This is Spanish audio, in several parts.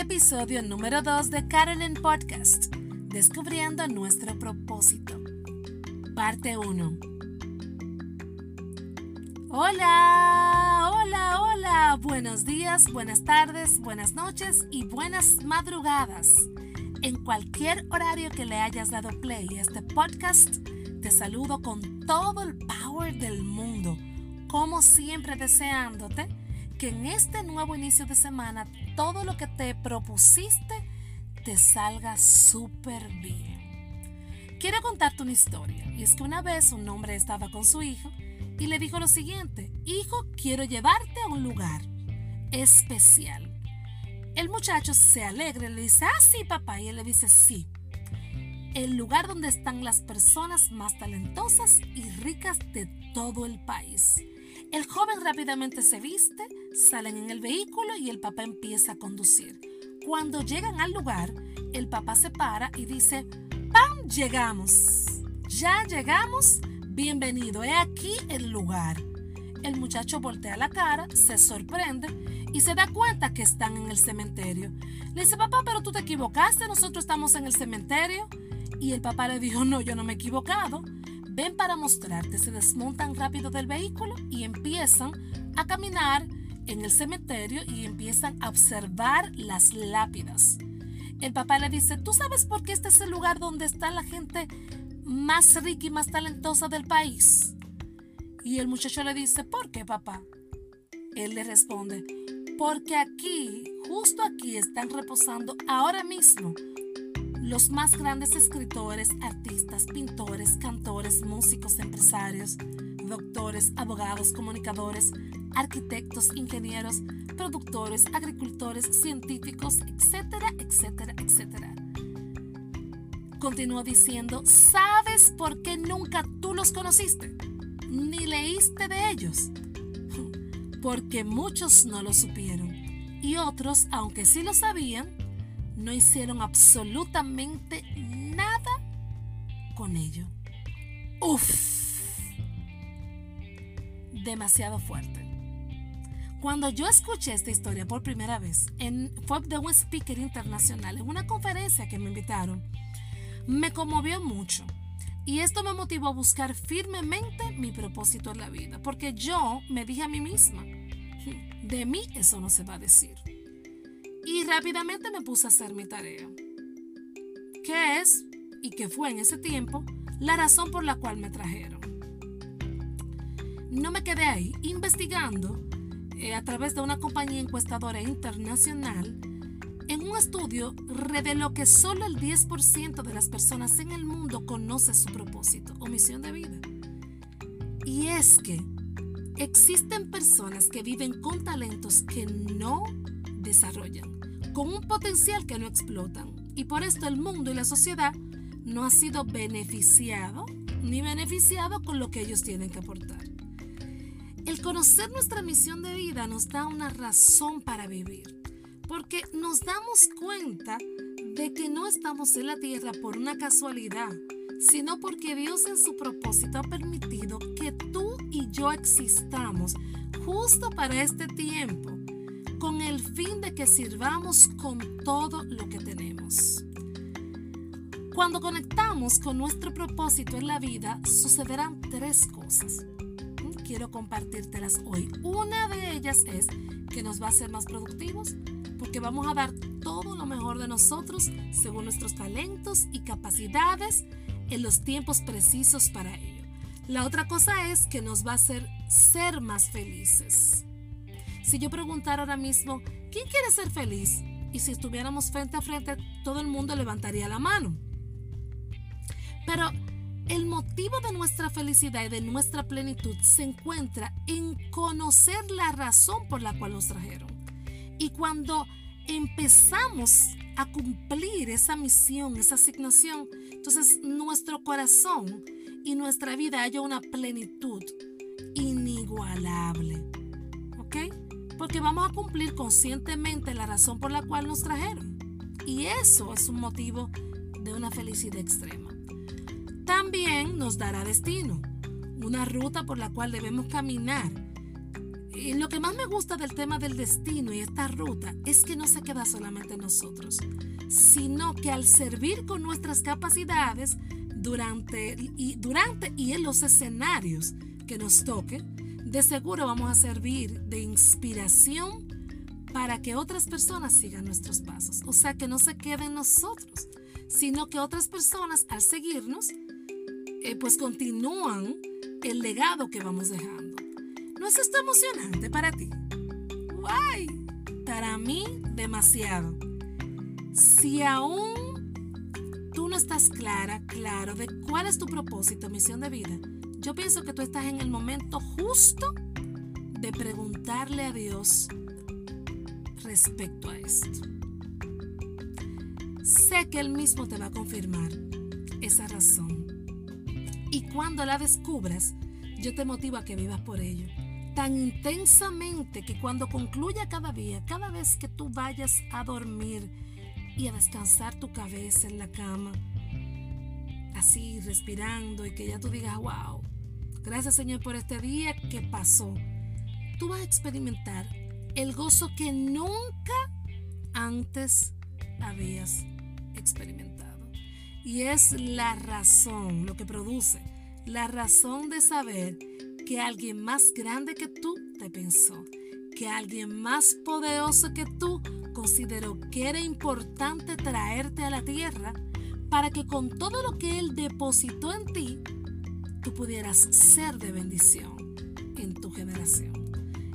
Episodio número 2 de Carolyn Podcast, Descubriendo nuestro propósito. Parte 1. Hola, hola, hola. Buenos días, buenas tardes, buenas noches y buenas madrugadas. En cualquier horario que le hayas dado play a este podcast, te saludo con todo el power del mundo, como siempre deseándote que en este nuevo inicio de semana todo lo que te propusiste te salga súper bien. Quiero contarte una historia y es que una vez un hombre estaba con su hijo y le dijo lo siguiente, hijo, quiero llevarte a un lugar especial. El muchacho se alegra y le dice, ah, sí, papá, y él le dice, sí. El lugar donde están las personas más talentosas y ricas de todo el país. El joven rápidamente se viste, salen en el vehículo y el papá empieza a conducir. Cuando llegan al lugar, el papá se para y dice, ¡Pam! Llegamos. Ya llegamos. Bienvenido. He aquí el lugar. El muchacho voltea la cara, se sorprende y se da cuenta que están en el cementerio. Le dice, papá, pero tú te equivocaste, nosotros estamos en el cementerio. Y el papá le dijo, no, yo no me he equivocado ven para mostrarte, se desmontan rápido del vehículo y empiezan a caminar en el cementerio y empiezan a observar las lápidas. El papá le dice, ¿tú sabes por qué este es el lugar donde está la gente más rica y más talentosa del país? Y el muchacho le dice, ¿por qué papá? Él le responde, porque aquí, justo aquí, están reposando ahora mismo los más grandes escritores, artistas, pintores, cantores, músicos, empresarios, doctores, abogados, comunicadores, arquitectos, ingenieros, productores, agricultores, científicos, etcétera, etcétera, etcétera. Continuó diciendo, ¿sabes por qué nunca tú los conociste? Ni leíste de ellos. Porque muchos no lo supieron y otros, aunque sí lo sabían, no hicieron absolutamente nada con ello. Uf, demasiado fuerte. Cuando yo escuché esta historia por primera vez, en, fue de un speaker internacional, en una conferencia que me invitaron, me conmovió mucho. Y esto me motivó a buscar firmemente mi propósito en la vida, porque yo me dije a mí misma, de mí eso no se va a decir y rápidamente me puse a hacer mi tarea. ¿Qué es y qué fue en ese tiempo la razón por la cual me trajeron? No me quedé ahí investigando eh, a través de una compañía encuestadora internacional. En un estudio reveló que solo el 10% de las personas en el mundo conoce su propósito o misión de vida. Y es que existen personas que viven con talentos que no desarrollan con un potencial que no explotan. Y por esto el mundo y la sociedad no ha sido beneficiado ni beneficiado con lo que ellos tienen que aportar. El conocer nuestra misión de vida nos da una razón para vivir, porque nos damos cuenta de que no estamos en la tierra por una casualidad, sino porque Dios en su propósito ha permitido que tú y yo existamos justo para este tiempo con el fin de que sirvamos con todo lo que tenemos. Cuando conectamos con nuestro propósito en la vida, sucederán tres cosas. Quiero compartírtelas hoy. Una de ellas es que nos va a hacer más productivos porque vamos a dar todo lo mejor de nosotros según nuestros talentos y capacidades en los tiempos precisos para ello. La otra cosa es que nos va a hacer ser más felices. Si yo preguntara ahora mismo, ¿quién quiere ser feliz? Y si estuviéramos frente a frente, todo el mundo levantaría la mano. Pero el motivo de nuestra felicidad y de nuestra plenitud se encuentra en conocer la razón por la cual nos trajeron. Y cuando empezamos a cumplir esa misión, esa asignación, entonces nuestro corazón y nuestra vida haya una plenitud inigualable. Porque vamos a cumplir conscientemente la razón por la cual nos trajeron. Y eso es un motivo de una felicidad extrema. También nos dará destino, una ruta por la cual debemos caminar. Y lo que más me gusta del tema del destino y esta ruta es que no se queda solamente en nosotros, sino que al servir con nuestras capacidades, durante y, durante y en los escenarios que nos toque, de seguro vamos a servir de inspiración para que otras personas sigan nuestros pasos. O sea, que no se queden nosotros, sino que otras personas al seguirnos, eh, pues continúan el legado que vamos dejando. ¿No es esto emocionante para ti? ¡Guay! Para mí, demasiado. Si aún tú no estás clara, claro, de cuál es tu propósito, misión de vida, yo pienso que tú estás en el momento justo de preguntarle a Dios respecto a esto. Sé que Él mismo te va a confirmar esa razón. Y cuando la descubras, yo te motivo a que vivas por ello. Tan intensamente que cuando concluya cada día, cada vez que tú vayas a dormir, y a descansar tu cabeza en la cama, así respirando y que ya tú digas, wow, gracias Señor por este día que pasó. Tú vas a experimentar el gozo que nunca antes habías experimentado. Y es la razón, lo que produce, la razón de saber que alguien más grande que tú te pensó, que alguien más poderoso que tú consideró que era importante traerte a la tierra para que con todo lo que Él depositó en ti, tú pudieras ser de bendición en tu generación.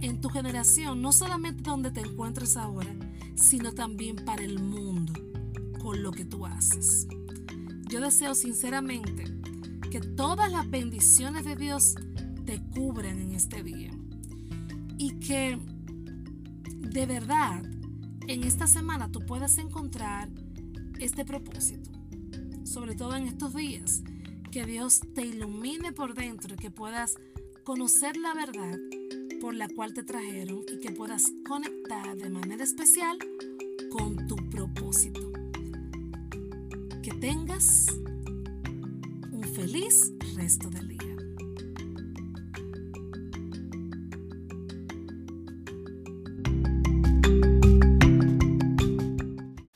En tu generación, no solamente donde te encuentres ahora, sino también para el mundo, con lo que tú haces. Yo deseo sinceramente que todas las bendiciones de Dios te cubran en este día y que de verdad en esta semana tú puedes encontrar este propósito, sobre todo en estos días, que Dios te ilumine por dentro y que puedas conocer la verdad por la cual te trajeron y que puedas conectar de manera especial con tu propósito. Que tengas un feliz resto del día.